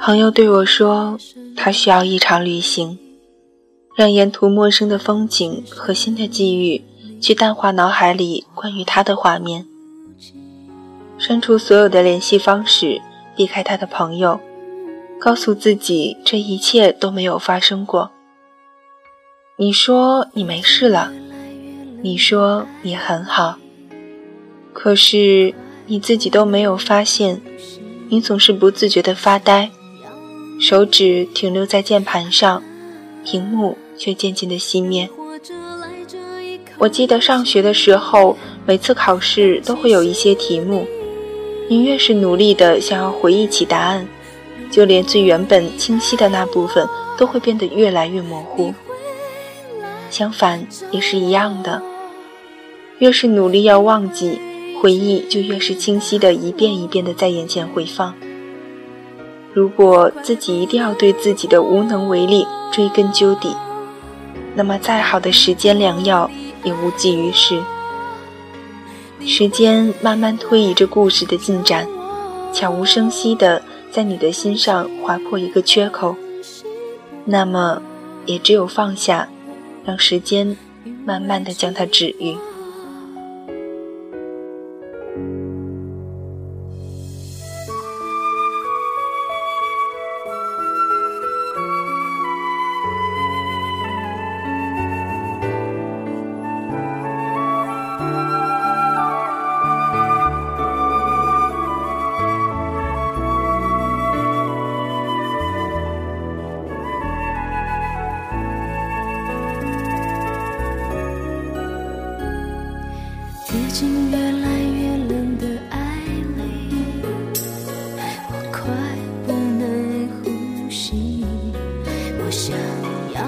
朋友对我说，他需要一场旅行，让沿途陌生的风景和新的际遇去淡化脑海里关于他的画面，删除所有的联系方式，避开他的朋友，告诉自己这一切都没有发生过。你说你没事了，你说你很好，可是你自己都没有发现，你总是不自觉地发呆。手指停留在键盘上，屏幕却渐渐的熄灭。我记得上学的时候，每次考试都会有一些题目，你越是努力的想要回忆起答案，就连最原本清晰的那部分都会变得越来越模糊。相反也是一样的，越是努力要忘记，回忆就越是清晰的一遍一遍的在眼前回放。如果自己一定要对自己的无能为力追根究底，那么再好的时间良药也无济于事。时间慢慢推移着故事的进展，悄无声息的在你的心上划破一个缺口，那么也只有放下，让时间慢慢的将它治愈。心越来越冷的爱里我快不能呼吸我想要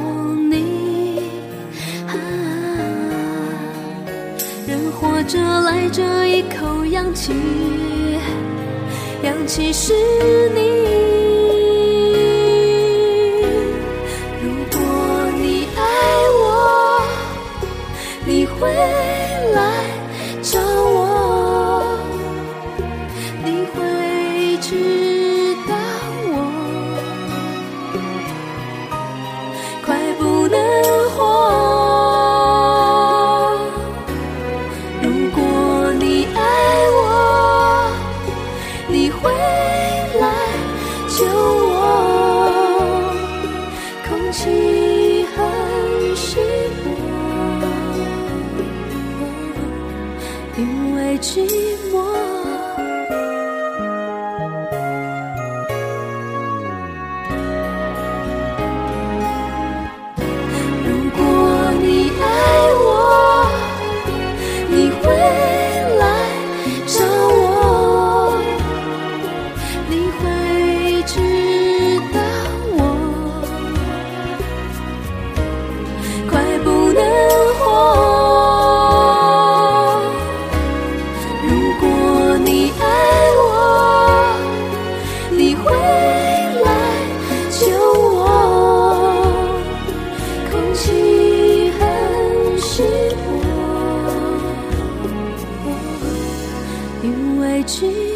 你。啊人活着赖着一口氧气氧气是你。因为寂寞。去。